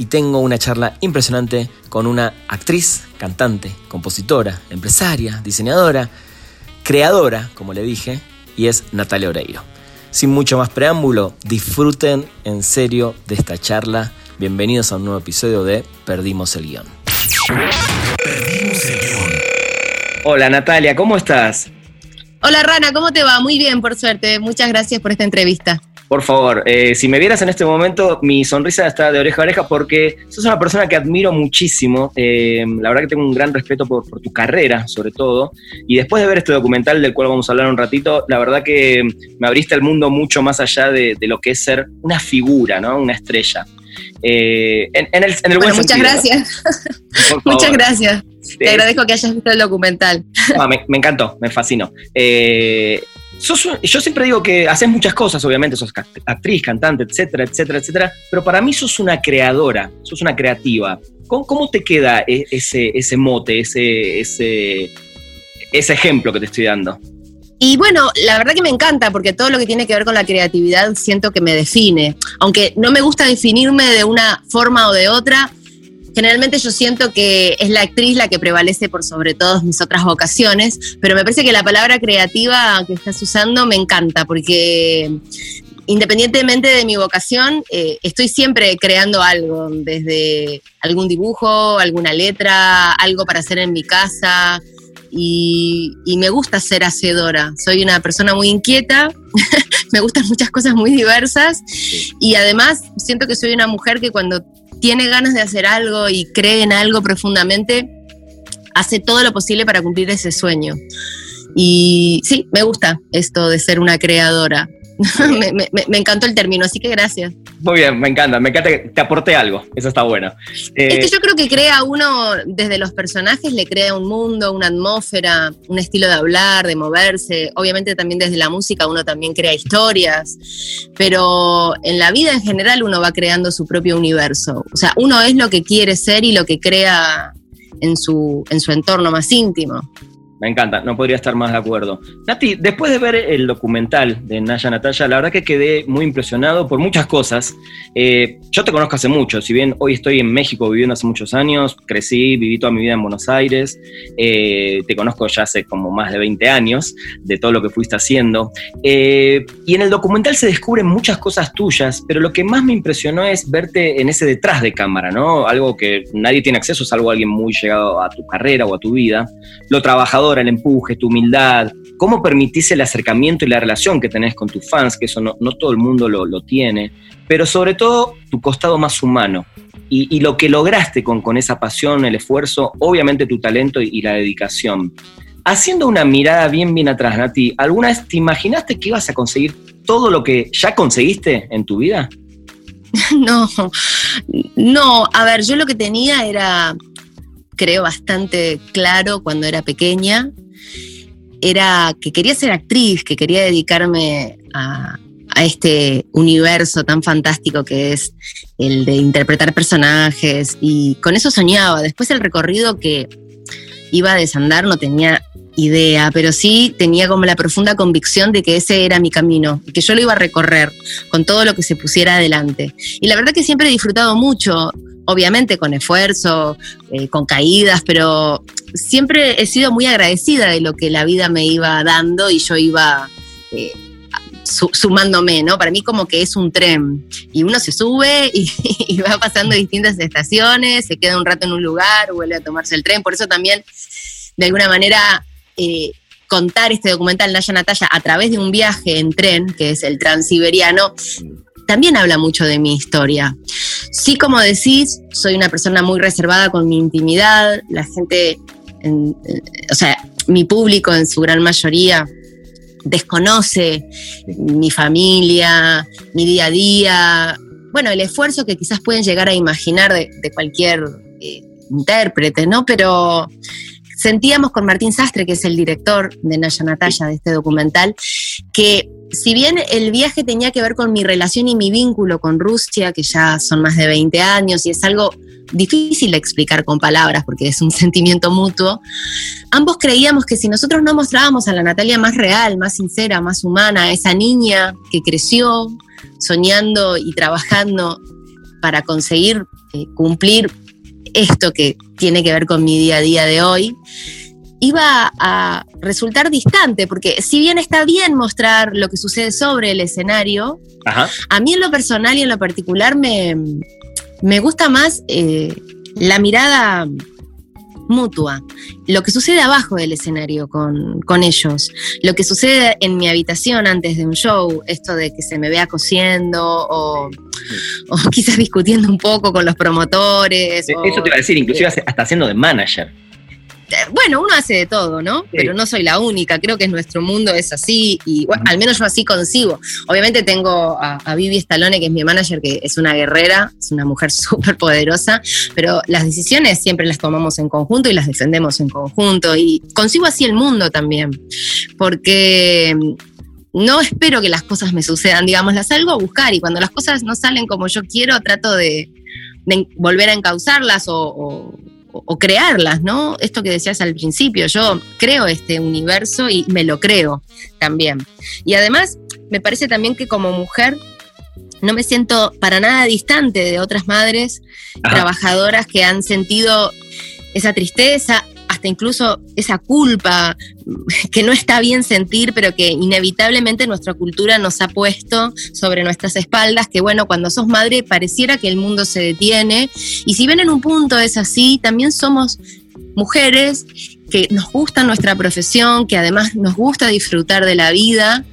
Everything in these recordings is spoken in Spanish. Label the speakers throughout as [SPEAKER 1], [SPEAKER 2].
[SPEAKER 1] y tengo una charla impresionante con una actriz, cantante, compositora, empresaria, diseñadora, creadora, como le dije, y es Natalia Oreiro. Sin mucho más preámbulo, disfruten en serio de esta charla. Bienvenidos a un nuevo episodio de Perdimos el guion. Perdimos el guion. Hola Natalia, ¿cómo estás?
[SPEAKER 2] Hola Rana, ¿cómo te va? Muy bien, por suerte. Muchas gracias por esta entrevista.
[SPEAKER 1] Por favor, eh, si me vieras en este momento, mi sonrisa está de oreja a oreja porque sos una persona que admiro muchísimo. Eh, la verdad que tengo un gran respeto por, tu carrera, sobre todo. Y después de ver este documental del cual vamos a hablar un ratito, la verdad que me abriste el mundo mucho más allá de, lo que es ser una figura, ¿no? Una estrella.
[SPEAKER 2] Eh, en, el, bueno, muchas gracias. muchas gracias. Te agradezco que hayas visto el documental.
[SPEAKER 1] me, me, encantó, me fascinó. Eh, yo siempre digo que haces muchas cosas, obviamente, sos actriz, cantante, etcétera, etcétera, etcétera, pero para mí sos una creadora, sos una creativa. ¿Cómo, te queda e, ese, ese mote, ese, ese, ese ejemplo que te estoy dando?
[SPEAKER 2] Y bueno, la verdad que me encanta porque todo lo que tiene que ver con la creatividad siento que me define. Aunque no me gusta definirme de una forma o de otra, generalmente yo siento que es la actriz la que prevalece por sobre todas mis otras vocaciones, pero me parece que la palabra creativa que estás usando me encanta porque independientemente de mi vocación, eh, estoy siempre creando algo, desde algún dibujo, alguna letra, algo para hacer en mi casa. Y, y me gusta ser hacedora. Soy una persona muy inquieta, me gustan muchas cosas muy diversas y además siento que soy una mujer que cuando tiene ganas de hacer algo y cree en algo profundamente, hace todo lo posible para cumplir ese sueño. Y sí, me gusta esto de ser una creadora. me, encantó el término, así que gracias.
[SPEAKER 1] Muy bien, me encanta, me encanta que te aporte algo, eso está bueno.
[SPEAKER 2] es que eh, yo creo que crea uno, desde los personajes, le crea un mundo, una atmósfera, un estilo de hablar, de moverse. Obviamente también desde la música uno también crea historias, pero en la vida en general uno va creando su propio universo. O sea, uno es lo que quiere ser y lo que crea en su, en su entorno más íntimo.
[SPEAKER 1] Me encanta, no podría estar más de acuerdo. Nati, después de ver el documental de Naya Natalia, la verdad que quedé muy impresionado por muchas cosas. Eh, yo te conozco hace mucho, si bien hoy estoy en México viviendo hace muchos años, crecí, viví toda mi vida en Buenos Aires, eh, te conozco ya hace como más de 20 años de todo lo que fuiste haciendo. Eh, y en el documental se descubren muchas cosas tuyas, pero lo que más me impresionó es verte en ese detrás de cámara, ¿no? Algo que nadie tiene acceso, salvo alguien muy llegado a tu carrera o a tu vida. Lo trabajador el empuje, tu humildad, cómo permitís el acercamiento y la relación que tenés con tus fans, que eso no, todo el mundo lo, tiene, pero sobre todo tu costado más humano y, lo que lograste con, con, esa pasión, el esfuerzo, obviamente tu talento y, la dedicación. Haciendo una mirada bien, bien atrás, Nati, ¿alguna vez te imaginaste que ibas a conseguir todo lo que ya conseguiste en tu vida?
[SPEAKER 2] No, no, a ver, yo lo que tenía era creo, bastante claro cuando era pequeña, era que quería ser actriz, que quería dedicarme a, este universo tan fantástico que es el de interpretar personajes y con eso soñaba. Después el recorrido que iba a desandar no tenía idea, pero sí tenía como la profunda convicción de que ese era mi camino, que yo lo iba a recorrer con todo lo que se pusiera adelante. Y la verdad que siempre he disfrutado mucho obviamente con esfuerzo, eh, con caídas, pero siempre he sido muy agradecida de lo que la vida me iba dando y yo iba eh, sumándome, ¿no? Para mí como que es un tren y uno se sube y, va pasando distintas estaciones, se queda un rato en un lugar, vuelve a tomarse el tren, por eso también, de alguna manera... Eh, contar este documental Naya Natalia a través de un viaje en tren, que es el transiberiano, también habla mucho de mi historia. Sí, como decís, soy una persona muy reservada con mi intimidad, la gente, o sea, mi público en su gran mayoría desconoce mi familia, mi día a día, bueno, el esfuerzo que quizás pueden llegar a imaginar de, cualquier eh, intérprete, ¿no? Pero sentíamos con Martín Sastre, que es el director de Naya Natalia de este documental, que si bien el viaje tenía que ver con mi relación y mi vínculo con Rusia, que ya son más de 20 años y es algo difícil de explicar con palabras porque es un sentimiento mutuo, ambos creíamos que si nosotros no mostrábamos a la Natalia más real, más sincera, más humana, esa niña que creció soñando y trabajando para conseguir eh, cumplir esto que tiene que ver con mi día a día de hoy, iba a resultar distante, porque si bien está bien mostrar lo que sucede sobre el escenario, a mí en lo personal y en lo particular me, me gusta más eh, la mirada mutua, lo que sucede abajo del escenario con, con, ellos, lo que sucede en mi habitación antes de un show, esto de que se me vea cosiendo o, o quizás discutiendo un poco con los promotores.
[SPEAKER 1] Eso te iba a decir, inclusive hasta haciendo de manager
[SPEAKER 2] bueno, uno hace de todo, ¿no? Pero no soy la única, creo que nuestro mundo es así y al menos yo así consigo. Obviamente tengo a, Vivi Stallone, que es mi manager, que es una guerrera, es una mujer súper poderosa, pero las decisiones siempre las tomamos en conjunto y las defendemos en conjunto y consigo así el mundo también, porque no espero que las cosas me sucedan, digamos, las salgo a buscar y cuando las cosas no salen como yo quiero, trato de, volver a encauzarlas o o, crearlas, ¿no? Esto que decías al principio, yo creo este universo y me lo creo también. Y además, me parece también que como mujer no me siento para nada distante de otras madres trabajadoras que han sentido esa tristeza, hasta incluso esa culpa que no está bien sentir, pero que inevitablemente nuestra cultura nos ha puesto sobre nuestras espaldas, que bueno, cuando sos madre pareciera que el mundo se detiene. Y si bien en un punto es así, también somos mujeres que nos gusta nuestra profesión, que además nos gusta disfrutar de la vida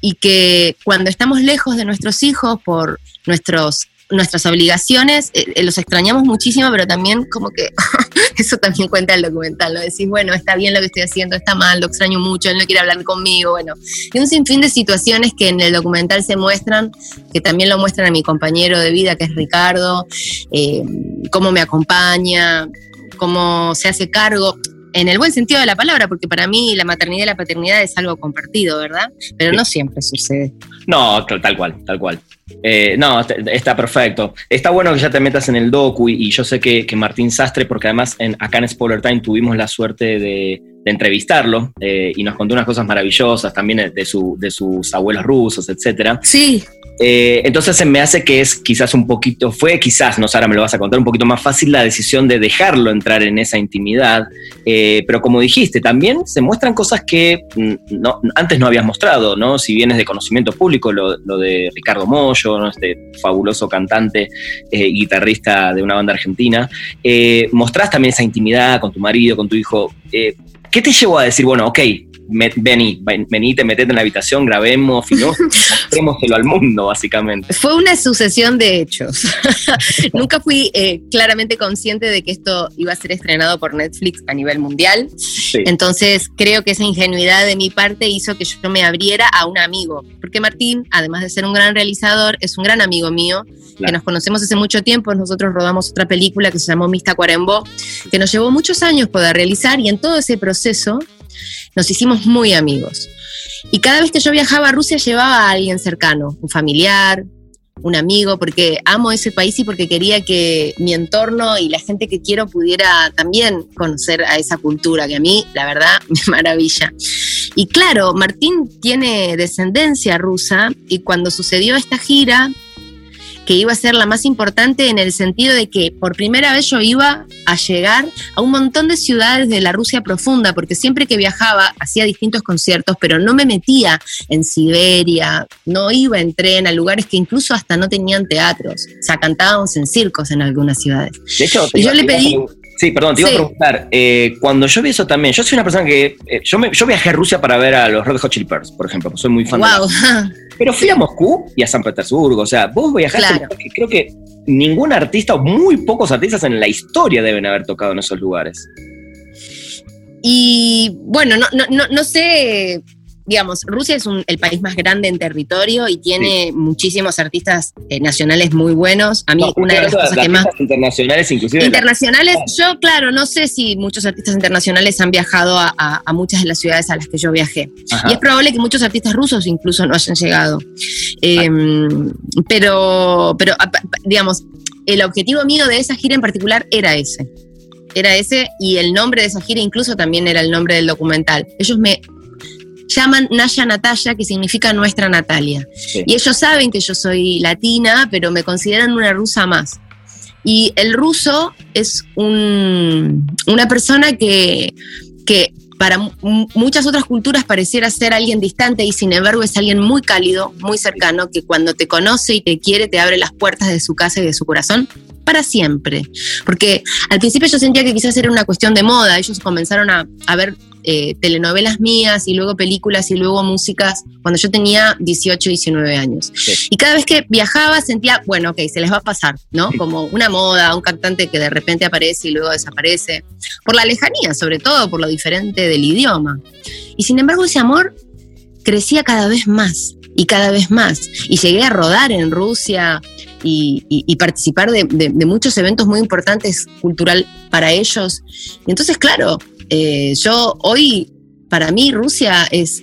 [SPEAKER 2] y que cuando estamos lejos de nuestros hijos por nuestros nuestras obligaciones, eh, eh, los extrañamos muchísimo, pero también como que eso también cuenta el documental, ¿no? Decís, bueno, está bien lo que estoy haciendo, está mal, lo extraño mucho, él no quiere hablar conmigo, bueno. Y un sinfín de situaciones que en el documental se muestran, que también lo muestran a mi compañero de vida, que es Ricardo, eh, cómo me acompaña, cómo se hace cargo en el buen sentido de la palabra, porque para mí la maternidad y la paternidad es algo compartido, ¿verdad? Pero no siempre sucede.
[SPEAKER 1] No, tal cual, tal cual. Eh, no, está perfecto. Está bueno que ya te metas en el docu y, yo sé que, Martín Sastre, porque además en, acá en Spoiler Time tuvimos la suerte de, entrevistarlo eh, y nos contó unas cosas maravillosas también de, su, de sus abuelos rusos, etcétera.
[SPEAKER 2] Sí.
[SPEAKER 1] Eh, entonces se me hace que es quizás un poquito, fue quizás, no Sara, me lo vas a contar, un poquito más fácil la decisión de dejarlo entrar en esa intimidad. Eh, pero como dijiste, también se muestran cosas que mm, no, antes no habías mostrado, ¿no? Si bien es de conocimiento público, lo, de Ricardo Mollo, ¿no? este fabuloso cantante eh, guitarrista de una banda argentina, mostrás también esa intimidad con tu marido, con tu hijo. ¿Qué te llevó a decir, bueno, ok, vení, vení, te metete en la habitación, grabemos, mostrémoselo al mundo, básicamente.
[SPEAKER 2] Fue una sucesión de hechos. Nunca fui eh, claramente consciente de que esto iba a ser estrenado por Netflix a nivel mundial. Entonces, creo que esa ingenuidad de mi parte hizo que yo me abriera a un amigo. Porque Martín, además de ser un gran realizador, es un gran amigo mío, que nos conocemos hace mucho tiempo. Nosotros rodamos otra película que se llamó Mista Cuarembó, que nos llevó muchos años poder realizar y en todo ese proceso nos hicimos muy amigos. Y cada vez que yo viajaba a Rusia llevaba a alguien cercano, un familiar, un amigo, porque amo ese país y porque quería que mi entorno y la gente que quiero pudiera también conocer a esa cultura, que a mí, la verdad, me maravilla. Y claro, Martín tiene descendencia rusa y cuando sucedió esta gira, que iba a ser la más importante en el sentido de que por primera vez yo iba a llegar a un montón de ciudades de la Rusia profunda, porque siempre que viajaba hacía distintos conciertos, pero no me metía en Siberia, no iba en tren a lugares que incluso hasta no tenían teatros, o sea, cantábamos en circos en algunas ciudades.
[SPEAKER 1] De hecho, y yo le pedí... Sí, perdón, te iba a preguntar. Eh, cuando yo vi eso también, yo soy una persona que. Eh, yo, yo viajé a Rusia para ver a los Red Hot Chili Peppers, por ejemplo. Soy muy fan wow. de. Pero fui a Moscú y a San Petersburgo. O sea, vos viajaste. Creo que ningún artista o muy pocos artistas en la historia deben haber tocado en esos lugares.
[SPEAKER 2] Y bueno, no, no, no, no sé digamos, Rusia es el país más grande en territorio y tiene muchísimos artistas eh, nacionales muy buenos. A mí una de las cosas que más...
[SPEAKER 1] Internacionales inclusive.
[SPEAKER 2] Internacionales, yo claro, no sé si muchos artistas internacionales han viajado a, muchas de las ciudades a las que yo viajé. Y es probable que muchos artistas rusos incluso no hayan llegado. Em, pero, pero, digamos, el objetivo mío de esa gira en particular era ese. Era ese y el nombre de esa gira incluso también era el nombre del documental. Ellos me llaman Naya Natalia, que significa nuestra Natalia. Y ellos saben que yo soy latina, pero me consideran una rusa más. Y el ruso es una persona que, que para muchas otras culturas pareciera ser alguien distante y sin embargo es alguien muy cálido, muy cercano, que cuando te conoce y te quiere te abre las puertas de su casa y de su corazón para siempre. Porque al principio yo sentía que quizás era una cuestión de moda, ellos comenzaron a, a ver eh, telenovelas mías y luego películas y luego músicas cuando yo tenía 18, 19 años. Y cada vez que viajaba sentía, bueno, ok, se les va a pasar, ¿no? Como una moda, un cantante que de repente aparece y luego desaparece. Por la lejanía, sobre todo, por lo diferente del idioma. Y sin embargo ese amor crecía cada vez más y cada vez más. Y llegué a rodar en Rusia y, participar de, de, muchos eventos muy importantes cultural para ellos. Y entonces, claro, eh, yo hoy, para mí, Rusia es,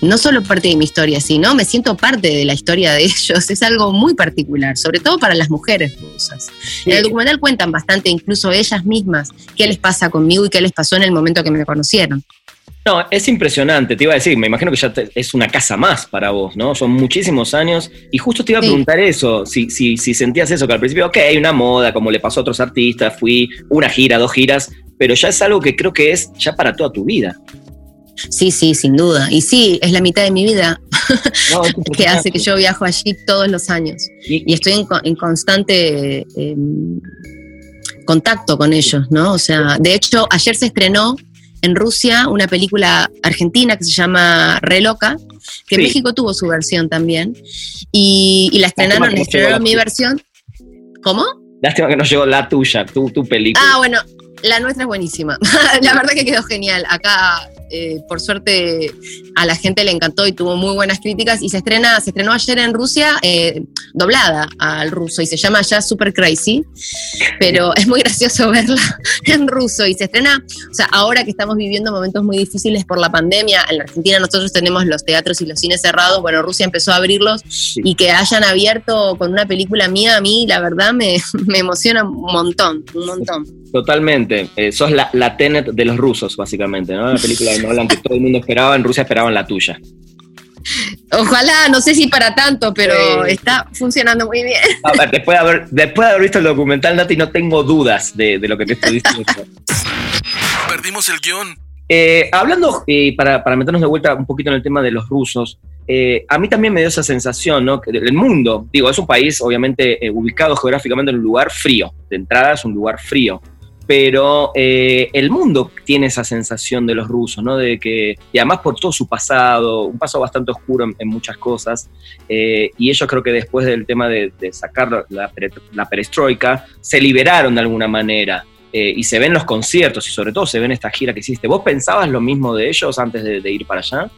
[SPEAKER 2] no solo parte de mi historia, sino me siento parte de la historia de ellos. Es algo muy particular, sobre todo para las mujeres rusas. En el documental cuentan bastante, incluso ellas mismas, qué les pasa conmigo y qué les pasó en el momento que me conocieron.
[SPEAKER 1] No, es impresionante, te iba a decir, me imagino que ya es una casa más para vos, ¿no? Son muchísimos años y justo te iba a preguntar eso, si, si, si sentías eso, que al principio, ok, una moda, como le pasó a otros artistas, fui una gira, dos giras, pero ya es algo que creo que es ya para toda tu vida.
[SPEAKER 2] Sí, sí, sin duda. Y sí, es la mitad de mi vida que hace que yo viajo allí todos los años. Y, estoy en, constante em, contacto con ellos, ¿no? O sea, de hecho, ayer se estrenó en Rusia una película argentina que se llama Re Loca, que en México tuvo su versión también. Y, la estrenaron, estrenaron mi versión. ¿Cómo?
[SPEAKER 1] Lástima que no llegó la tuya, tu, tu película.
[SPEAKER 2] Ah, bueno, la nuestra es buenísima. la verdad que quedó genial. Acá eh, por suerte a la gente le encantó y tuvo muy buenas críticas. Y se estrena, se estrenó ayer en Rusia eh, doblada al ruso y se llama ya Super Crazy, pero es muy gracioso verla en ruso. Y se estrena, o sea, ahora que estamos viviendo momentos muy difíciles por la pandemia, en la Argentina nosotros tenemos los teatros y los cines cerrados, bueno, Rusia empezó a abrirlos y que hayan abierto con una película mía a mí, la verdad me, me emociona un montón, un montón.
[SPEAKER 1] Totalmente. Eh, sos la, la, Tenet de los rusos, básicamente, ¿no? La película de Nolan que todo el mundo esperaba, en Rusia esperaban la tuya.
[SPEAKER 2] Ojalá, no sé si para tanto, pero está funcionando muy bien.
[SPEAKER 1] después, de haber, después de haber visto el documental, Nati, no tengo dudas de, de lo que te estoy diciendo.
[SPEAKER 3] Perdimos el guion.
[SPEAKER 1] Eh, hablando, eh, para, para, meternos de vuelta un poquito en el tema de los rusos, eh, a mí también me dio esa sensación, ¿no? Que el mundo, digo, es un país obviamente ubicado geográficamente en un lugar frío, de entrada es un lugar frío, pero eh, el mundo tiene esa sensación de los rusos, ¿no? De que, y además por todo su pasado, un pasado bastante oscuro en, muchas cosas, eh, y ellos creo que después del tema de, sacar la, perestroika, se liberaron de alguna manera. Eh, y se ven los conciertos y sobre todo se ven esta gira que hiciste. ¿Vos pensabas lo mismo de ellos antes de ir para allá?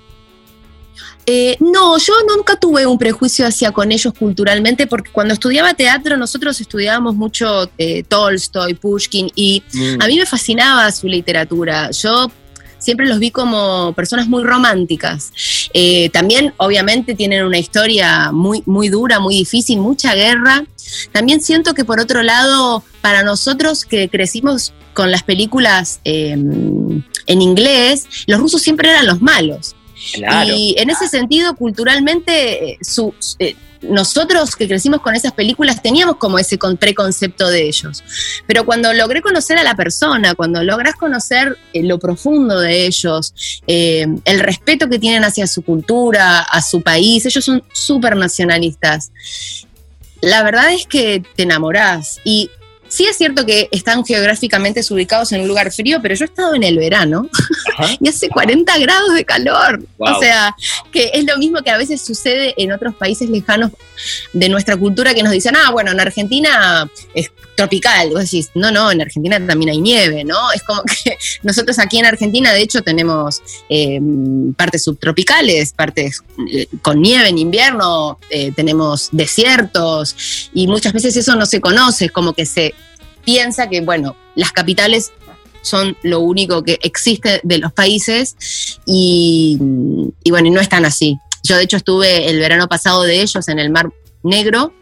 [SPEAKER 2] Eh, no, yo nunca tuve un prejuicio hacia con ellos culturalmente, porque cuando estudiaba teatro nosotros estudiábamos mucho eh, Tolstoy, Pushkin, y mm. a mí me fascinaba su literatura. Yo siempre los vi como personas muy románticas. Eh, también, obviamente, tienen una historia muy, muy dura, muy difícil, mucha guerra. También siento que, por otro lado, para nosotros que crecimos con las películas en inglés, los rusos siempre eran los malos. Y en ese sentido, culturalmente, eh, eh, nosotros que crecimos con esas películas teníamos como ese preconcepto de ellos. Pero cuando logré conocer a la persona, cuando logras conocer eh, lo profundo de ellos, el respeto que tienen hacia su cultura, a su país, ellos son súper nacionalistas. La verdad es que te enamorás. Y Sí es cierto que están geográficamente ubicados en un lugar frío, pero yo he estado en el verano y hace 40 grados de calor. O sea, que es lo mismo que a veces sucede en otros países lejanos de nuestra cultura que nos dicen, ah, bueno, en Argentina es tropical. Vos decís, no, no, en Argentina también hay nieve, ¿no? Es como que nosotros aquí en Argentina, de hecho, tenemos eh, partes subtropicales, partes eh, con nieve en invierno, eh, tenemos desiertos y muchas veces eso no se conoce, es como que se piensa que, bueno, las capitales son lo único que existe de los países y, y bueno, no están así. Yo de hecho estuve el verano pasado de ellos en el Mar Negro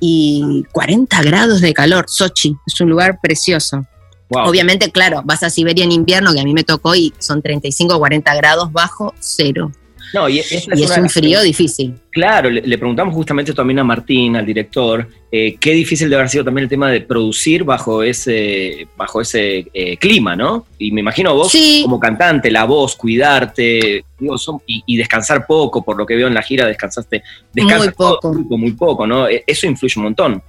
[SPEAKER 2] y 40 grados de calor. Sochi es un lugar precioso. Obviamente, claro, vas a Siberia en invierno, que a mí me tocó, y son 35 o 40 grados bajo cero. No, y, es, un frío difícil.
[SPEAKER 1] Claro, le, preguntamos justamente también a Martín, al director, eh, qué difícil debe haber sido también el tema de producir bajo ese, bajo ese eh, clima, ¿no? Y me imagino vos como cantante, la voz, cuidarte, y, descansar poco, por lo que veo en la gira, descansaste,
[SPEAKER 2] muy poco.
[SPEAKER 1] muy poco, ¿no? E, eso influye un montón.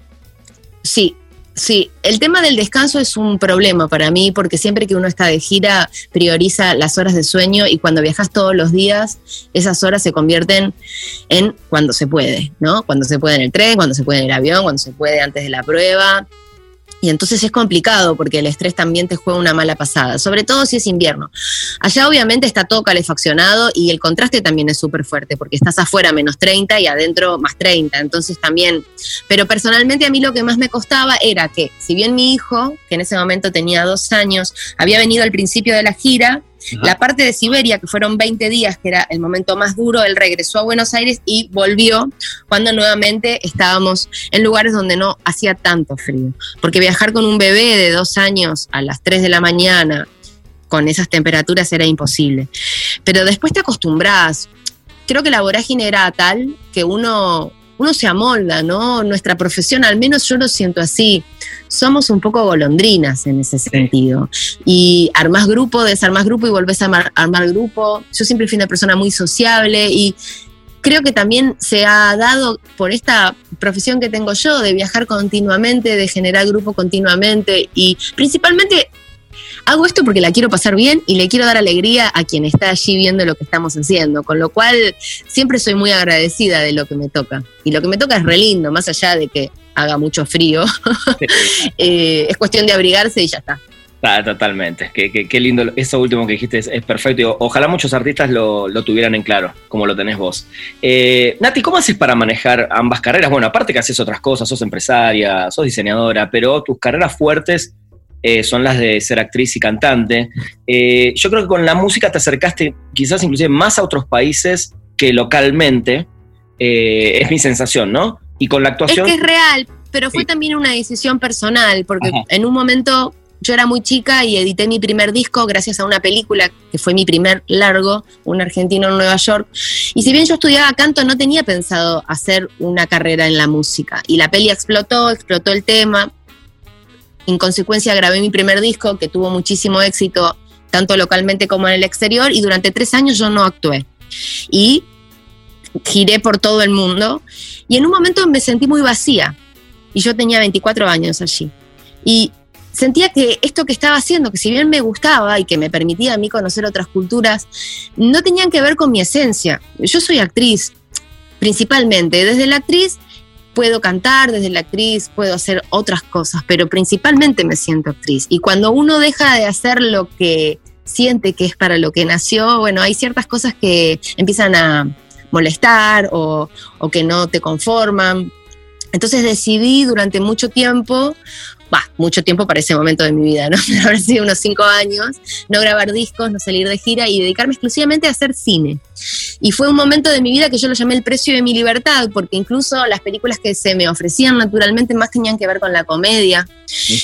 [SPEAKER 2] Sí, Sí, el tema del descanso es un problema para mí porque siempre que uno está de gira prioriza las horas de sueño y cuando viajas todos los días esas horas se convierten en cuando se puede, ¿no? Cuando se puede en el tren, cuando se puede en el avión, cuando se puede antes de la prueba. Y entonces es complicado porque el estrés también te juega una mala pasada, sobre todo si es invierno. Allá obviamente está todo calefaccionado y el contraste también es súper fuerte porque estás afuera menos 30 y adentro más 30. Entonces también, pero personalmente a mí lo que más me costaba era que si bien mi hijo, que en ese momento tenía dos años, había venido al principio de la gira, la parte de Siberia, que fueron 20 días, que era el momento más duro, él regresó a Buenos Aires y volvió cuando nuevamente estábamos en lugares donde no hacía tanto frío. Porque viajar con un bebé de dos años a las 3 de la mañana con esas temperaturas era imposible. Pero después te acostumbras. Creo que la vorágine era tal que uno uno se amolda, ¿no? Nuestra profesión, al menos yo lo siento así, somos un poco golondrinas en ese sentido. Y armás grupo, desarmás grupo y volvés a armar, grupo. Yo siempre fui una persona muy sociable y creo que también se ha dado por esta profesión que tengo yo de viajar continuamente, de generar grupo continuamente y principalmente hago esto porque la quiero pasar bien y le quiero dar alegría a quien está allí viendo lo que estamos haciendo, con lo cual siempre soy muy agradecida de lo que me toca. Y lo que me toca es re lindo, más allá de que haga mucho frío. Eh, es cuestión de abrigarse y ya está.
[SPEAKER 1] Ah, totalmente, qué, lindo, eso último que dijiste es, perfecto. ojalá muchos artistas lo, tuvieran en claro, como lo tenés vos. Eh, Nati, ¿cómo haces para manejar ambas carreras? Bueno, aparte que haces otras cosas, sos empresaria, sos diseñadora, pero tus carreras fuertes eh, son las de ser actriz y cantante. Eh, yo creo que con la música te acercaste quizás inclusive más a otros países que localmente, es mi sensación, ¿no? Y con la actuación...
[SPEAKER 2] Es que es real, pero fue también una decisión personal, porque en un momento yo era muy chica y edité mi primer disco gracias a una película que fue mi primer largo, un argentino en Nueva York. Y si bien yo estudiaba canto, no tenía pensado hacer una carrera en la música. Y la peli explotó, explotó el tema. En consecuencia grabé mi primer disco que tuvo muchísimo éxito tanto localmente como en el exterior y durante tres años yo no actué. Y giré por todo el mundo y en un momento me sentí muy vacía y yo tenía 24 años allí. Y sentía que esto que estaba haciendo, que si bien me gustaba y que me permitía a mí conocer otras culturas, no tenían que ver con mi esencia. Yo soy actriz, principalmente. Desde la actriz puedo cantar desde la actriz, puedo hacer otras cosas, pero principalmente me siento actriz. Y cuando uno deja de hacer lo que siente que es para lo que nació, bueno, hay ciertas cosas que empiezan a molestar o, o que no te conforman. Entonces decidí durante mucho tiempo bah, mucho tiempo para ese momento de mi vida, ¿no? Haber sido unos cinco años, no grabar discos, no salir de gira y dedicarme exclusivamente a hacer cine. Y fue un momento de mi vida que yo lo llamé el precio de mi libertad, porque incluso las películas que se me ofrecían naturalmente más tenían que ver con la comedia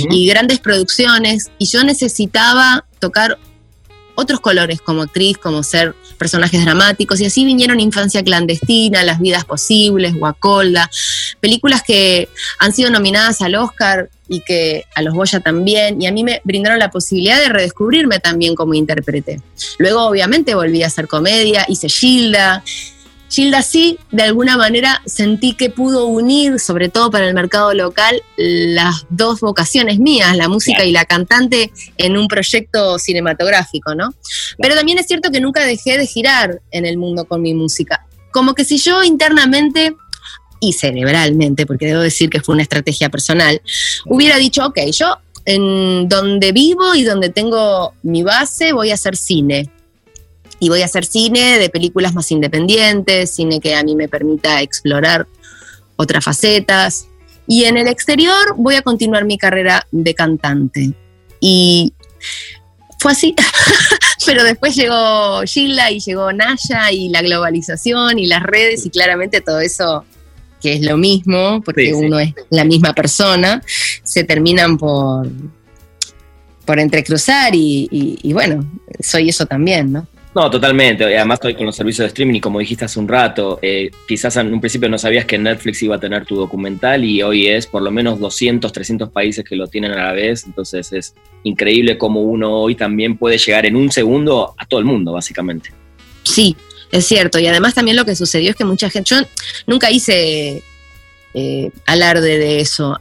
[SPEAKER 2] y grandes producciones, y yo necesitaba tocar otros colores como actriz, como ser personajes dramáticos, y así vinieron Infancia Clandestina, Las Vidas Posibles, Guacolda, películas que han sido nominadas al Oscar y que a los Goya también, y a mí me brindaron la posibilidad de redescubrirme también como intérprete. Luego obviamente volví a hacer comedia, hice Gilda, Gilda sí, de alguna manera sentí que pudo unir, sobre todo para el mercado local, las dos vocaciones mías, la música y la cantante, en un proyecto cinematográfico, ¿no? Pero también es cierto que nunca dejé de girar en el mundo con mi música. Como que si yo internamente y cerebralmente, porque debo decir que fue una estrategia personal, hubiera dicho, ok, yo en donde vivo y donde tengo mi base voy a hacer cine. Y voy a hacer cine de películas más independientes, cine que a mí me permita explorar otras facetas. Y en el exterior voy a continuar mi carrera de cantante. Y fue así. Pero después llegó Gila y llegó Naya y la globalización y las redes y claramente todo eso que es lo mismo, porque uno es la misma persona, se terminan por, por entrecruzar y, bueno, soy eso también, ¿no?
[SPEAKER 1] No, totalmente. Además estoy con los servicios de streaming y como dijiste hace un rato, eh, quizás en un principio no sabías que Netflix iba a tener tu documental y hoy es por lo menos 200, 300 países que lo tienen a la vez. Entonces es increíble cómo uno hoy también puede llegar en un segundo a todo el mundo, básicamente.
[SPEAKER 2] Sí, es cierto. Y además también lo que sucedió es que mucha gente, yo nunca hice eh, alarde de eso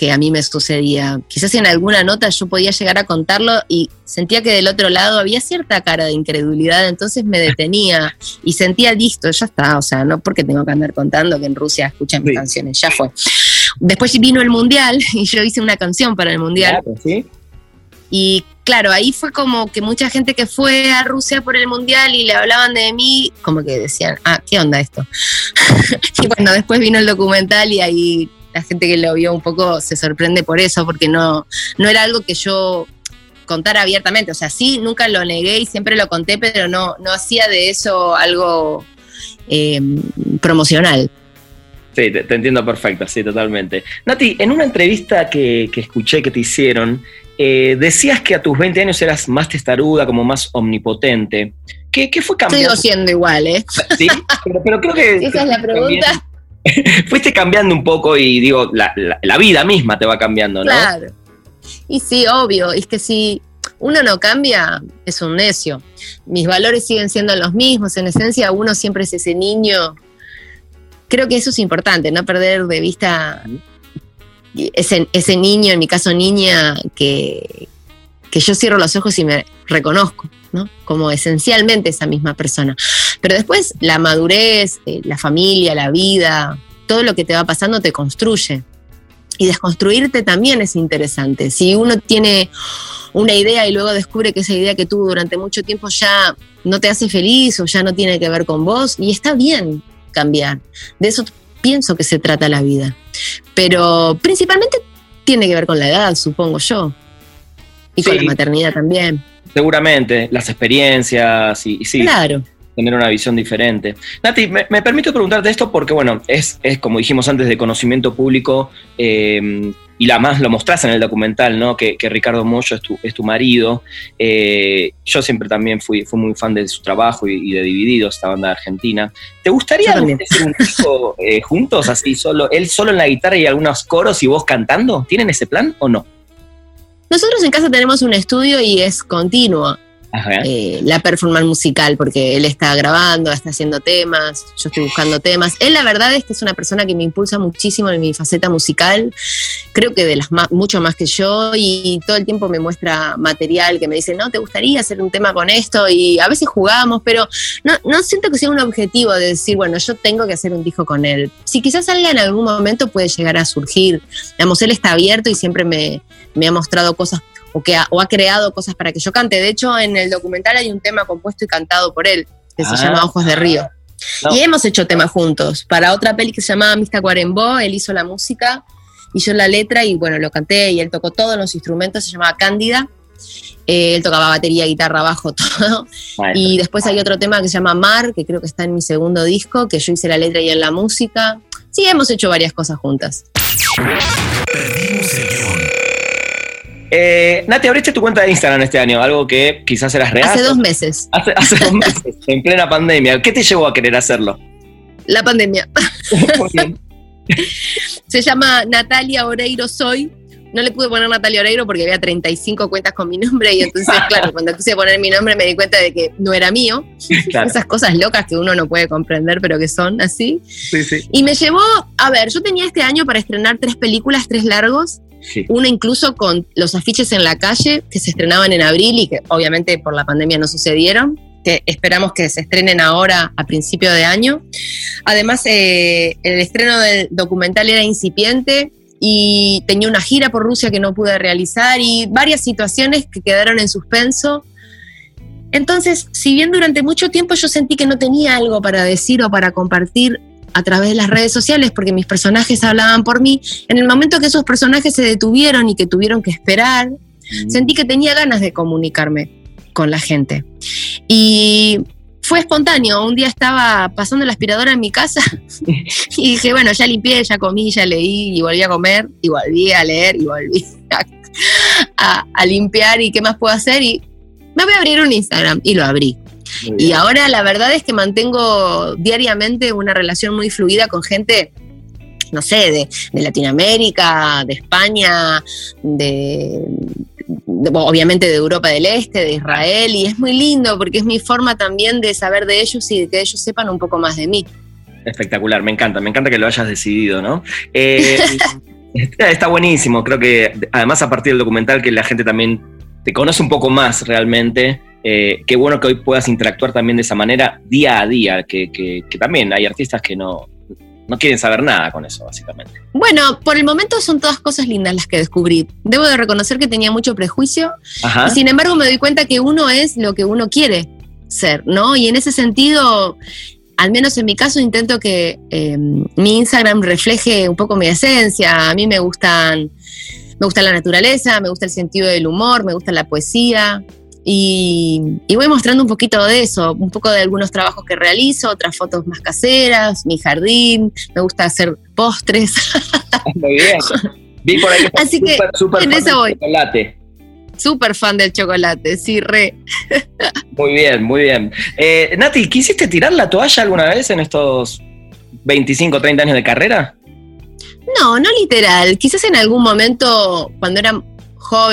[SPEAKER 2] que a mí me sucedía. Quizás en alguna nota yo podía llegar a contarlo y sentía que del otro lado había cierta cara de incredulidad, entonces me detenía y sentía listo, ya está, o sea, no porque tengo que andar contando que en Rusia escuchan mis canciones, ya fue. Después vino el Mundial y yo hice una canción para el Mundial. Y claro, ahí fue como que mucha gente que fue a Rusia por el Mundial y le hablaban de mí, como que decían, ah, ¿qué onda esto? y bueno, después vino el documental y ahí la gente que lo vio un poco se sorprende por eso, porque no, no era algo que yo contara abiertamente. O sea, sí, nunca lo negué y siempre lo conté, pero no, no hacía de eso algo em, promocional.
[SPEAKER 1] Sí, te, entiendo perfecto, sí, totalmente. Nati, en una entrevista que, que escuché que te hicieron, eh, decías que a tus 20 años eras más testaruda, como más omnipotente. ¿Qué, fue cambiando?
[SPEAKER 2] Sigo siendo igual, ¿eh?
[SPEAKER 1] Sí, pero, creo que...
[SPEAKER 2] Esa es la pregunta.
[SPEAKER 1] fuiste cambiando un poco y digo, la, vida misma te va cambiando, ¿no?
[SPEAKER 2] Claro. Y sí, obvio, es que si uno no cambia, es un necio. Mis valores siguen siendo los mismos, en esencia uno siempre es ese niño. Creo que eso es importante, no perder de vista ese, ese niño, en mi caso niña, que, que yo cierro los ojos y me reconozco, ¿no? Como esencialmente esa misma persona. Pero después la madurez, eh, la familia, la vida, todo lo que te va pasando te construye. Y desconstruirte también es interesante. Si uno tiene una idea y luego descubre que esa idea que tuvo durante mucho tiempo ya no te hace feliz o ya no tiene que ver con vos, y está bien cambiar. De eso pienso que se trata la vida. Pero principalmente tiene que ver con la edad, supongo yo. Y con la maternidad también.
[SPEAKER 1] Seguramente, las experiencias y, sí.
[SPEAKER 2] Claro
[SPEAKER 1] tener una visión diferente. Nati, me, permito preguntarte esto porque, bueno, es, es, como dijimos antes, de conocimiento público eh, y la más lo mostrás en el documental, ¿no? Que, Ricardo Mollo es tu, es tu marido. Eh, yo siempre también fui, fui muy fan de su trabajo y, de Divididos, esta banda de Argentina. ¿Te gustaría hacer un disco eh, juntos, así, solo, él solo en la guitarra y algunos coros y vos cantando? ¿Tienen ese plan o no?
[SPEAKER 2] Nosotros en casa tenemos un estudio y es continuo. Eh, la performance musical, porque él está grabando, está haciendo temas, yo estoy buscando temas. Él la verdad es que es una persona que me impulsa muchísimo en mi faceta musical, creo que de las mucho más que yo, y todo el tiempo me muestra material que me dice, no, ¿te gustaría hacer un tema con esto? Y a veces jugamos, pero no, no siento que sea un objetivo de decir, bueno, yo tengo que hacer un disco con él. Si quizás salga en algún momento puede llegar a surgir. Digamos, él está abierto y siempre me, me ha mostrado cosas o, que ha, o ha creado cosas para que yo cante. De hecho, en el documental hay un tema compuesto y cantado por él, que se ah. llama Ojos de Río. Y hemos hecho temas juntos. Para otra peli que se llamaba Mista Cuarembó, él hizo la música y yo la letra y bueno, lo canté y él tocó todos los instrumentos, se llamaba Cándida. Eh, él tocaba batería, guitarra, bajo, todo. Y después hay otro tema que se llama Mar, que creo que está en mi segundo disco, que yo hice la letra y él la música. Sí, hemos hecho varias cosas juntas.
[SPEAKER 1] Eh, Nati, abriste tu cuenta de Instagram este año, algo que quizás eras real.
[SPEAKER 2] Hace dos meses.
[SPEAKER 1] Hace, dos meses, en plena pandemia. ¿Qué te llevó a querer hacerlo?
[SPEAKER 2] La pandemia. Se llama Natalia Oreiro Soy. No le pude poner Natalia Oreiro porque había 35 cuentas con mi nombre y entonces, claro, cuando quise poner mi nombre me di cuenta de que no era mío. Esas cosas locas que uno no puede comprender, pero que son así.
[SPEAKER 1] Sí, sí.
[SPEAKER 2] Y me llevó, a ver, yo tenía este año para estrenar tres películas, tres largos, una incluso con los afiches en la calle que se estrenaban en abril y que obviamente por la pandemia no sucedieron. que esperamos que se estrenen ahora a principio de año. Además, eh, el estreno del documental era incipiente y tenía una gira por Rusia que no pude realizar y varias situaciones que quedaron en suspenso. Entonces, si bien durante mucho tiempo yo sentí que no tenía algo para decir o para compartir a través de las redes sociales porque mis personajes hablaban por mí, en el momento que esos personajes se detuvieron y que tuvieron que esperar, mm. sentí que tenía ganas de comunicarme con la gente. Y fue espontáneo. Un día estaba pasando la aspiradora en mi casa y dije, bueno, ya limpié, ya comí, ya leí y volví a comer y volví a leer y volví a, limpiar y qué más puedo hacer. Y me voy a abrir un Instagram y lo abrí. Y ahora la verdad es que mantengo diariamente una relación muy fluida con gente no sé, de, de, Latinoamérica, de España, de, obviamente de Europa del Este, de Israel, y es muy lindo porque es mi forma también de saber de ellos y de que ellos sepan un poco más de mí.
[SPEAKER 1] Espectacular, me encanta, me encanta que lo hayas decidido, ¿no? Eh, está, buenísimo, creo que además a partir del documental que la gente también te conoce un poco más realmente. Eh, qué bueno que hoy puedas interactuar también de esa manera día a día, que, que también hay artistas que no, no quieren saber nada con eso, básicamente.
[SPEAKER 2] Bueno, por el momento son todas cosas lindas las que descubrí. Debo de reconocer que tenía mucho prejuicio, y sin embargo me doy cuenta que uno es lo que uno quiere ser, ¿no? Y en ese sentido, al menos en mi caso, intento que em, mi Instagram refleje un poco mi esencia. A mí me gustan, me gusta la naturaleza, me gusta el sentido del humor, me gusta la poesía, y, voy mostrando un poquito de eso, un poco de algunos trabajos que realizo, otras fotos más caseras, mi jardín, me gusta hacer postres.
[SPEAKER 1] Muy bien. Vi por ahí
[SPEAKER 2] Así que
[SPEAKER 1] super,
[SPEAKER 2] en eso voy.
[SPEAKER 1] chocolate.
[SPEAKER 2] Súper fan del chocolate, sí, re.
[SPEAKER 1] Muy bien, muy bien. Eh, Nati, ¿quisiste tirar la toalla alguna vez en estos 25, 30 años de carrera?
[SPEAKER 2] No, no literal. Quizás en algún momento, cuando era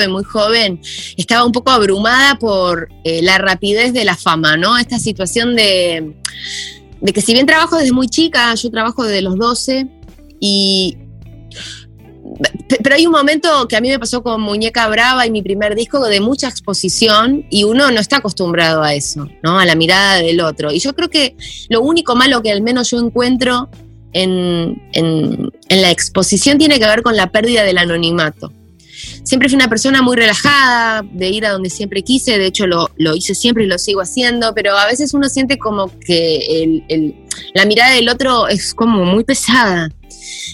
[SPEAKER 2] muy joven, estaba un poco abrumada por eh, la rapidez de la fama, ¿no? Esta situación de, de que si bien trabajo desde muy chica, yo trabajo desde los 12 y pero hay un momento que a mí me pasó con Muñeca Brava y mi primer disco de mucha exposición y uno no está acostumbrado a eso, ¿no? A la mirada del otro. Y yo creo que lo único malo que al menos yo encuentro en, en, en la exposición tiene que ver con la pérdida del anonimato siempre fui una persona muy relajada, de ir a donde siempre quise, de hecho lo, hice siempre y lo sigo haciendo, pero a veces uno siente como que la mirada del otro es como muy pesada.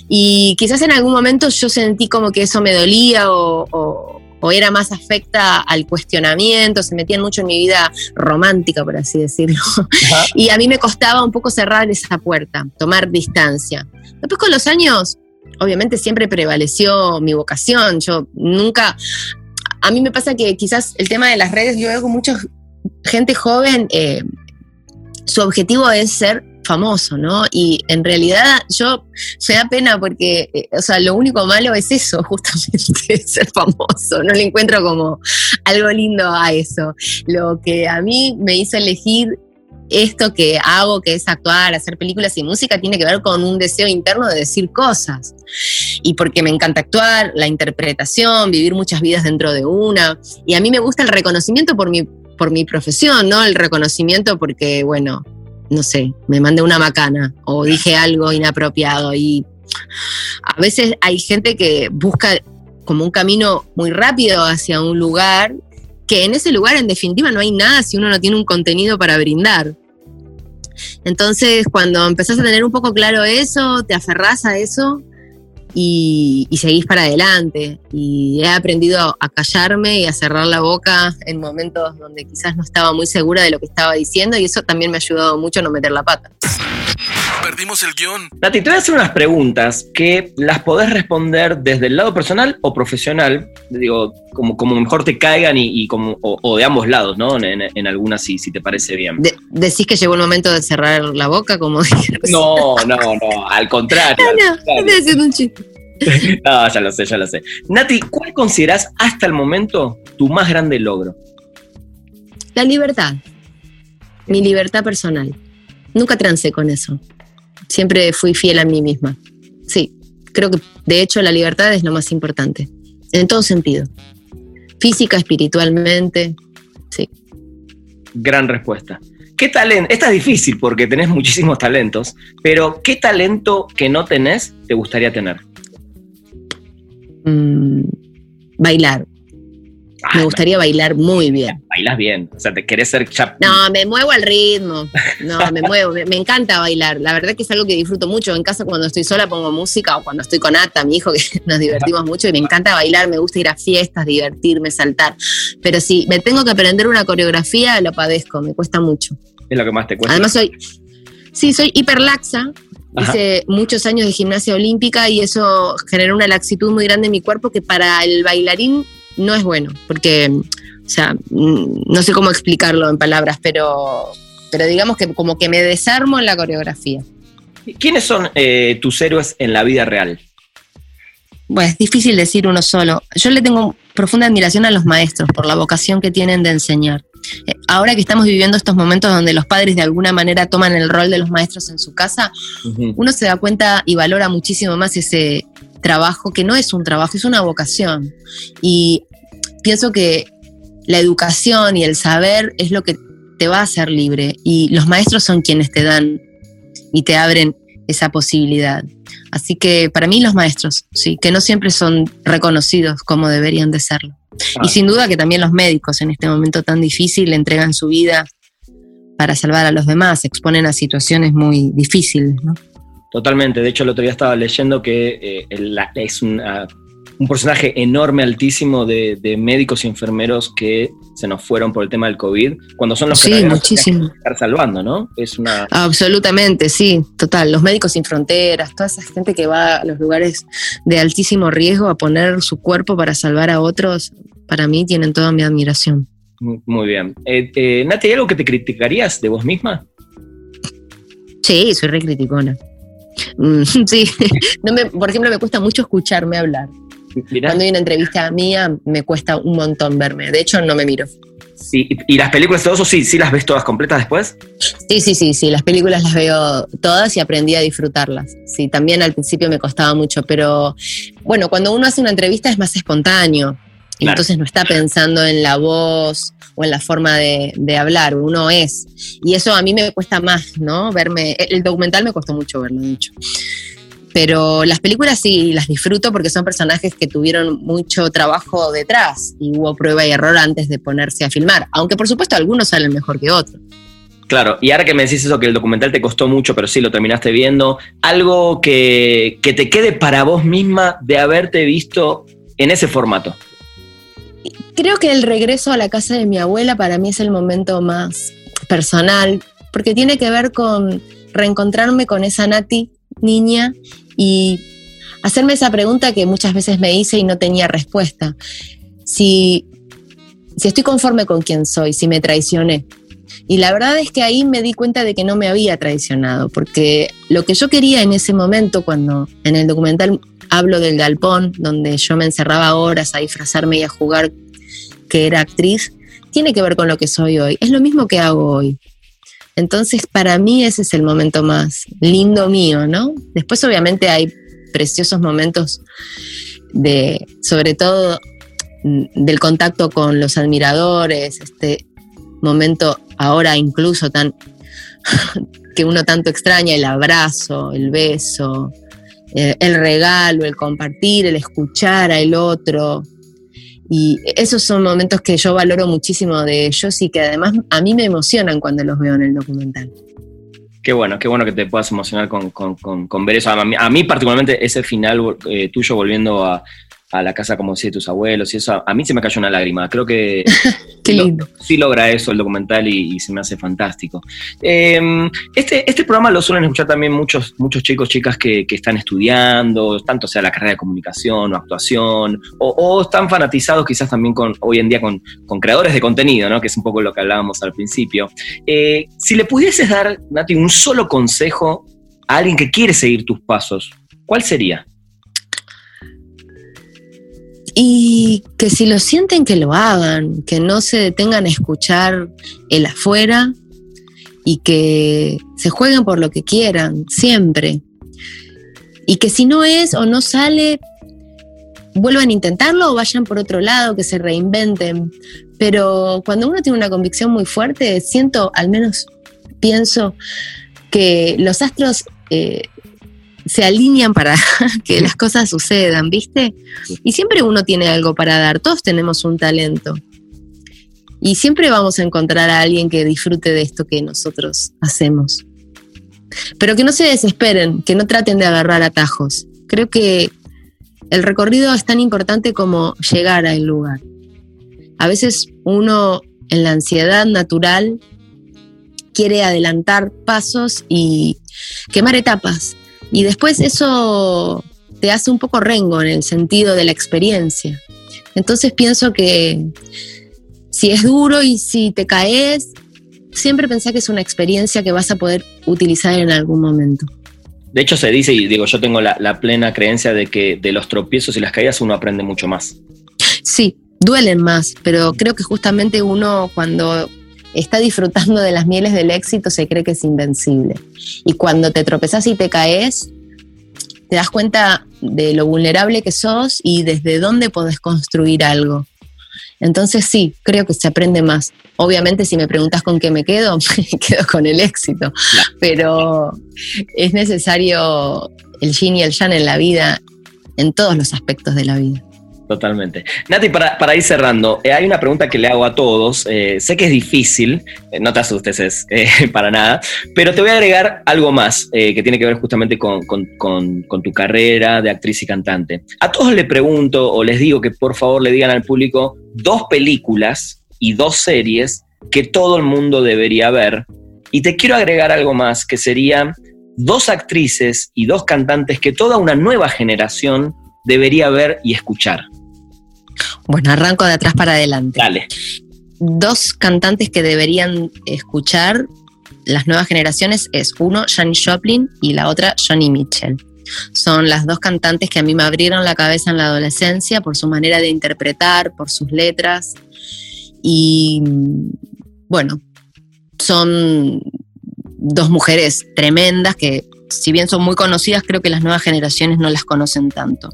[SPEAKER 2] Y quizás en algún momento yo sentí como que eso me dolía o, era más afecta al cuestionamiento, se metían mucho en mi vida romántica, por así decirlo. Y a mí me costaba un poco cerrar esa puerta, tomar distancia. Después con los años obviamente siempre prevaleció mi vocación. Yo nunca, a mí me pasa que quizás el tema de las redes, yo veo con mucha gente joven, eh, su objetivo es ser famoso, ¿no? Y en realidad yo me da pena porque, eh, o sea, lo único malo es eso, justamente, ser famoso. No le encuentro como algo lindo a eso. Lo que a mí me hizo elegir esto que hago, que es actuar, hacer películas y música, tiene que ver con un deseo interno de decir cosas. Y porque me encanta actuar, la interpretación, vivir muchas vidas dentro de una. Y a mí me gusta el reconocimiento por mi, por mi profesión, ¿no? El reconocimiento porque, bueno, no sé, me mandé una macana o dije algo inapropiado. Y a veces hay gente que busca como un camino muy rápido hacia un lugar que en ese lugar en definitiva no hay nada si uno no tiene un contenido para brindar. Entonces, cuando empezás a tener un poco claro eso, te aferrás a eso y, seguís para adelante. Y he aprendido a callarme y a cerrar la boca en momentos donde quizás no estaba muy segura de lo que estaba diciendo y eso también me ha ayudado mucho a no meter la pata.
[SPEAKER 3] Perdimos el guion.
[SPEAKER 1] Nati, te voy a hacer unas preguntas que las podés responder desde el lado personal o profesional, digo, como, como mejor te caigan y, como, o, de ambos lados, ¿no? En, algunas, si, si te parece bien.
[SPEAKER 2] ¿Decís que llegó el momento de cerrar la boca, como
[SPEAKER 1] No, no, no, al contrario.
[SPEAKER 2] No, no, estoy haciendo un chiste.
[SPEAKER 1] no, ya lo sé, ya lo sé. Nati, ¿cuál considerás hasta el momento tu más grande logro?
[SPEAKER 2] La libertad. Mi libertad personal. Nunca trancé con eso. Siempre fui fiel a mí misma. Sí, creo que de hecho la libertad es lo más importante. En todo sentido. Física, espiritualmente. Sí.
[SPEAKER 1] Gran respuesta. ¿Qué talento? Esta es difícil porque tenés muchísimos talentos, pero ¿qué talento que no tenés te gustaría tener?
[SPEAKER 2] Mm, bailar. Me gustaría bailar muy bien.
[SPEAKER 1] Bailas bien, o sea, te querés ser chap.
[SPEAKER 2] No, me muevo al ritmo. No, me muevo. Me, me encanta bailar. La verdad que es algo que disfruto mucho. En casa cuando estoy sola pongo música o cuando estoy con Ata, mi hijo, que nos divertimos mucho y me encanta bailar. Me gusta ir a fiestas, divertirme, saltar. Pero si me tengo que aprender una coreografía, lo padezco. Me cuesta mucho.
[SPEAKER 1] Es lo que más te cuesta.
[SPEAKER 2] Además soy, sí, soy hiperlaxa.
[SPEAKER 1] Ajá.
[SPEAKER 2] Hice muchos años de gimnasia olímpica y eso generó una laxitud muy grande en mi cuerpo que para el bailarín no es bueno, porque, o sea, mm, no sé cómo explicarlo en palabras, pero, pero digamos que como que me desarmo en la coreografía.
[SPEAKER 1] ¿Quiénes son eh, tus héroes en la vida real?
[SPEAKER 2] Bueno, es difícil decir uno solo. Yo le tengo profunda admiración a los maestros por la vocación que tienen de enseñar. Eh, Ahora que estamos viviendo estos momentos donde los padres de alguna manera toman el rol de los maestros en su casa, uno se da cuenta y valora muchísimo más ese trabajo, que no es un trabajo, es una vocación. Y pienso que la educación y el saber es lo que te va a hacer libre. Y los maestros son quienes te dan y te abren esa posibilidad. Así que para mí los maestros, sí, que no siempre son reconocidos como deberían de serlo. Y sin duda que también los médicos en este momento tan difícil entregan su vida para salvar a los demás, se exponen a situaciones muy difíciles, ¿no?
[SPEAKER 1] Totalmente. De hecho, el otro día estaba leyendo que eh, el- la- es una- un porcentaje enorme, altísimo de, de médicos y enfermeros que se nos fueron por el tema del COVID, cuando son los que
[SPEAKER 2] Sí,
[SPEAKER 1] realmente
[SPEAKER 2] muchísimo.
[SPEAKER 1] que estar salvando, ¿no? Es una.
[SPEAKER 2] Absolutamente, sí, total. Los médicos sin fronteras, toda esa gente que va a los lugares de altísimo riesgo a poner su cuerpo para salvar a otros, para mí tienen toda mi admiración.
[SPEAKER 1] Muy muy bien. Eh, eh, Nati, ¿hay algo que te criticarías de vos misma?
[SPEAKER 2] Sí, soy re criticona. Sí, no me, por ejemplo, me cuesta mucho escucharme hablar.
[SPEAKER 1] Mirá,
[SPEAKER 2] Cuando hay una entrevista mía, me cuesta un montón verme. De hecho, no me miro.
[SPEAKER 1] sí, y las películas de oso, sí, sí las ves todas completas después.
[SPEAKER 2] Sí, sí, sí, sí, las películas las veo todas y aprendí a disfrutarlas. Sí, también al principio me costaba mucho, pero bueno, cuando uno hace una entrevista es más espontáneo.
[SPEAKER 1] Claro.
[SPEAKER 2] entonces no está pensando en la voz o en la forma de, de hablar, uno es. Y eso a mí me cuesta más, ¿no? Verme. El documental me costó mucho verlo, de hecho. Pero las películas sí las disfruto porque son personajes que tuvieron mucho trabajo detrás y hubo prueba y error antes de ponerse a filmar. Aunque por supuesto algunos salen mejor que otros.
[SPEAKER 1] Claro, y ahora que me decís eso, que el documental te costó mucho, pero sí lo terminaste viendo, algo que, que te quede para vos misma de haberte visto en ese formato.
[SPEAKER 2] Creo que el regreso a la casa de mi abuela para mí es el momento más personal, porque tiene que ver con reencontrarme con esa Nati niña y hacerme esa pregunta que muchas veces me hice y no tenía respuesta. Si, si estoy conforme con quien soy, si me traicioné. Y la verdad es que ahí me di cuenta de que no me había traicionado, porque lo que yo quería en ese momento, cuando en el documental hablo del galpón, donde yo me encerraba horas a disfrazarme y a jugar que era actriz, tiene que ver con lo que soy hoy. Es lo mismo que hago hoy. Entonces, para mí ese es el momento más lindo mío, ¿no? Después, obviamente, hay preciosos momentos de, sobre todo, mm, del contacto con los admiradores, este momento ahora incluso tan que uno tanto extraña, el abrazo, el beso, eh, el regalo, el compartir, el escuchar al otro. Y esos son momentos que yo valoro muchísimo de ellos y que además a mí me emocionan cuando los veo en el documental.
[SPEAKER 1] Qué bueno, qué bueno que te puedas emocionar con, con- con- ver eso. A mí, a mí particularmente ese final eh, tuyo volviendo a, a la casa como si de tus abuelos y eso, a mí se me cayó una lágrima. Creo que
[SPEAKER 2] Qué
[SPEAKER 1] sí lo-
[SPEAKER 2] lindo.
[SPEAKER 1] sí logra eso el documental y, y se me hace fantástico. Eh, este, este programa lo suelen escuchar también muchos, muchos chicos, chicas que, que están estudiando, tanto sea la carrera de comunicación o actuación, o, o están fanatizados quizás también con, hoy en día con, con creadores de contenido, ¿no? que es un poco lo que hablábamos al principio. Eh, si le pudieses dar, Nati, un solo consejo a alguien que quiere seguir tus pasos, ¿cuál sería?
[SPEAKER 2] Y que si lo sienten, que lo hagan, que no se detengan a escuchar el afuera y que se jueguen por lo que quieran, siempre. Y que si no es o no sale, vuelvan a intentarlo o vayan por otro lado, que se reinventen. Pero cuando uno tiene una convicción muy fuerte, siento, al menos pienso, que los astros eh, se alinean para que las cosas sucedan, ¿viste? Y siempre uno tiene algo para dar, todos tenemos un talento. Y siempre vamos a encontrar a alguien que disfrute de esto que nosotros hacemos. Pero que no se desesperen, que no traten de agarrar atajos. Creo que el recorrido es tan importante como llegar al lugar. A veces uno en la ansiedad natural quiere adelantar pasos y quemar etapas. Y después eso te hace un poco rengo en el sentido de la experiencia. Entonces pienso que si es duro y si te caes, siempre pensá que es una experiencia que vas a poder utilizar en algún momento.
[SPEAKER 1] De hecho, se dice, y digo, yo tengo la, plena creencia de que de los tropiezos y las caídas uno aprende mucho más.
[SPEAKER 2] Sí, duelen más, pero creo que justamente uno cuando está disfrutando de las mieles del éxito se cree que es invencible. Y cuando te tropezas y te caes, te das cuenta de lo vulnerable que sos y desde dónde podés construir algo. Entonces sí, creo que se aprende más. Obviamente si me preguntas con qué me quedo, me quedo con el éxito, pero es necesario el yin y el yang en la vida, en todos los aspectos de la vida.
[SPEAKER 1] Totalmente. Nati, para, ir cerrando, eh, hay una pregunta que le hago a todos. Eh, sé que es difícil, eh, no te asustes, es para nada, pero te voy a agregar algo más que tiene que ver justamente con, con, tu carrera de actriz y cantante. A todos les pregunto o les digo que por favor le digan al público dos películas y dos series que todo el mundo debería ver. Y te quiero agregar algo más, que serían dos actrices y dos cantantes que toda una nueva generación debería ver y escuchar.
[SPEAKER 2] Bueno, arranco de atrás para adelante.
[SPEAKER 1] Dale.
[SPEAKER 2] Dos cantantes que deberían escuchar las nuevas generaciones es uno, Janis Joplin, y la otra, Johnny Mitchell. Son las dos cantantes que a mí me abrieron la cabeza en la adolescencia por su manera de interpretar, por sus letras. Y bueno, son dos mujeres tremendas que si bien son muy conocidas, creo que las nuevas generaciones no las conocen tanto.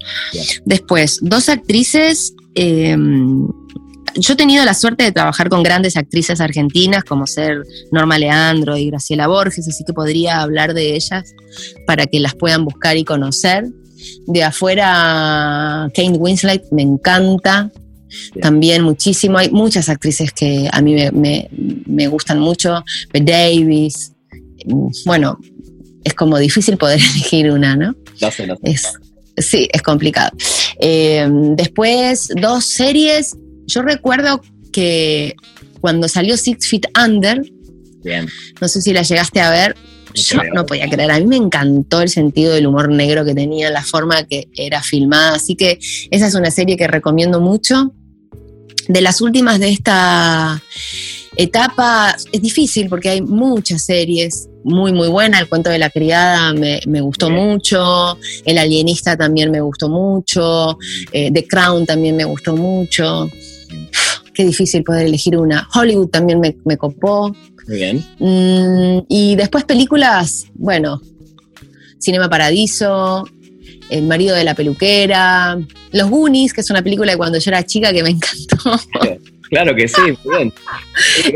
[SPEAKER 2] Después, dos actrices. Em, yo he tenido la suerte de trabajar con grandes actrices argentinas como ser Norma Leandro y Graciela Borges, así que podría hablar de ellas para que las puedan buscar y conocer. De afuera, Kate Winslet me encanta, también muchísimo. Hay muchas actrices que a mí me, me gustan mucho. Davis, bueno, es como difícil poder elegir una, ¿no? Es, sí, es complicado. Eh, después, dos series. Yo recuerdo que cuando salió Six Feet Under, no sé si la llegaste a ver, yo no podía creer. A mí me encantó el sentido del humor negro que tenía, la forma que era filmada. Así que esa es una serie que recomiendo mucho. De las últimas de esta etapa, es difícil porque hay muchas series muy, muy buena. El cuento de la criada me, gustó mucho. El alienista también me gustó mucho. Eh, The Crown también me gustó mucho. Qué difícil poder elegir una. Hollywood también me, me copó.
[SPEAKER 1] Muy bien.
[SPEAKER 2] Mm, y después películas, bueno, Cinema Paradiso, El marido de la peluquera, Los Goonies, que es una película de cuando yo era chica que me encantó.
[SPEAKER 1] Claro que sí, bien.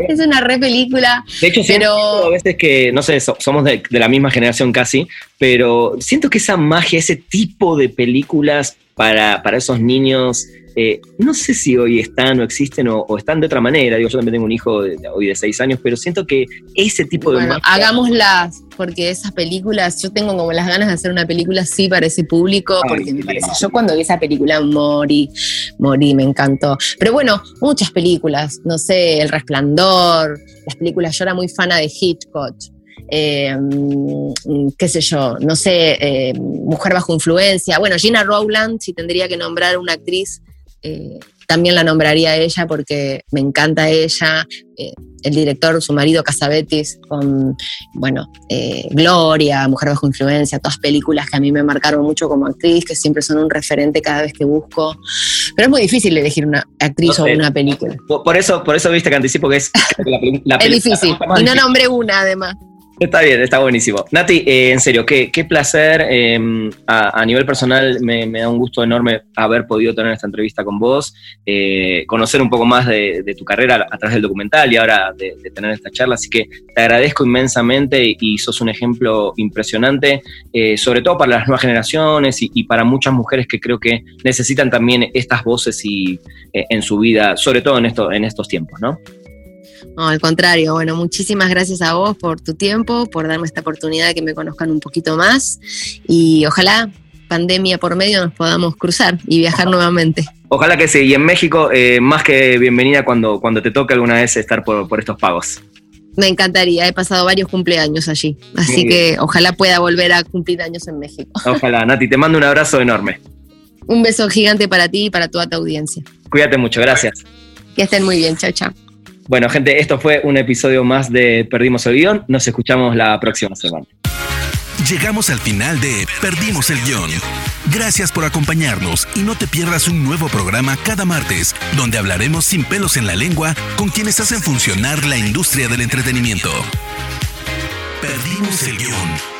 [SPEAKER 2] Es una re película.
[SPEAKER 1] De hecho, pero... a veces que, no sé, somos de, la misma generación casi, pero siento que esa magia, ese tipo de películas para, para esos niños eh, no sé si hoy están o existen o, están de otra manera. Digo, yo también tengo un hijo de, hoy de seis años, pero siento que ese tipo de.
[SPEAKER 2] Bueno, hagámoslas, porque esas películas, yo tengo como las ganas de hacer una película así para ese público, porque me parece. Yo cuando vi esa película morí, morí, me encantó. Pero bueno, muchas películas, no sé, El Resplandor, las películas, yo era muy fana de Hitchcock. Eh, qué sé yo, no sé, eh, Mujer bajo influencia. Bueno, Gina Rowland, si tendría que nombrar una actriz eh, también la nombraría a ella porque me encanta ella, eh, el director, su marido Casabetis, con, bueno, eh, Gloria, Mujer bajo influencia, todas películas que a mí me marcaron mucho como actriz, que siempre son un referente cada vez que busco. Pero es muy difícil elegir una actriz o una película.
[SPEAKER 1] Por eso, por eso viste que anticipo que es
[SPEAKER 2] la, Es difícil, y no nombré una además.
[SPEAKER 1] Está bien, está buenísimo. Nati, eh, en serio, qué, qué placer. em, a, nivel personal me, da un gusto enorme haber podido tener esta entrevista con vos, eh, conocer un poco más de, tu carrera a través del documental y ahora de, tener esta charla. Así que te agradezco inmensamente y sos un ejemplo impresionante, eh, sobre todo para las nuevas generaciones y, y para muchas mujeres que creo que necesitan también estas voces y, eh, en su vida, sobre todo en, esto, en estos tiempos, ¿no?
[SPEAKER 2] No, al contrario, bueno, muchísimas gracias a vos por tu tiempo, por darme esta oportunidad de que me conozcan un poquito más y ojalá pandemia por medio nos podamos cruzar y viajar nuevamente.
[SPEAKER 1] Ojalá que sí. Y en México, eh, más que bienvenida cuando, cuando te toque alguna vez estar por, por estos pagos.
[SPEAKER 2] Me encantaría, he pasado varios cumpleaños allí, así que ojalá pueda volver a cumplir años en México.
[SPEAKER 1] Ojalá. Nati, te mando un abrazo enorme.
[SPEAKER 2] Un beso gigante para ti y para toda tu audiencia.
[SPEAKER 1] Cuídate mucho. Gracias.
[SPEAKER 2] Que estén muy bien, chao, chao.
[SPEAKER 1] Bueno, gente, esto fue un episodio más de Perdimos el Guión. Nos escuchamos la próxima semana.
[SPEAKER 3] Llegamos al final de Perdimos el Guión. Gracias por acompañarnos y no te pierdas un nuevo programa cada martes, donde hablaremos sin pelos en la lengua con quienes hacen funcionar la industria del entretenimiento. Perdimos el Guión.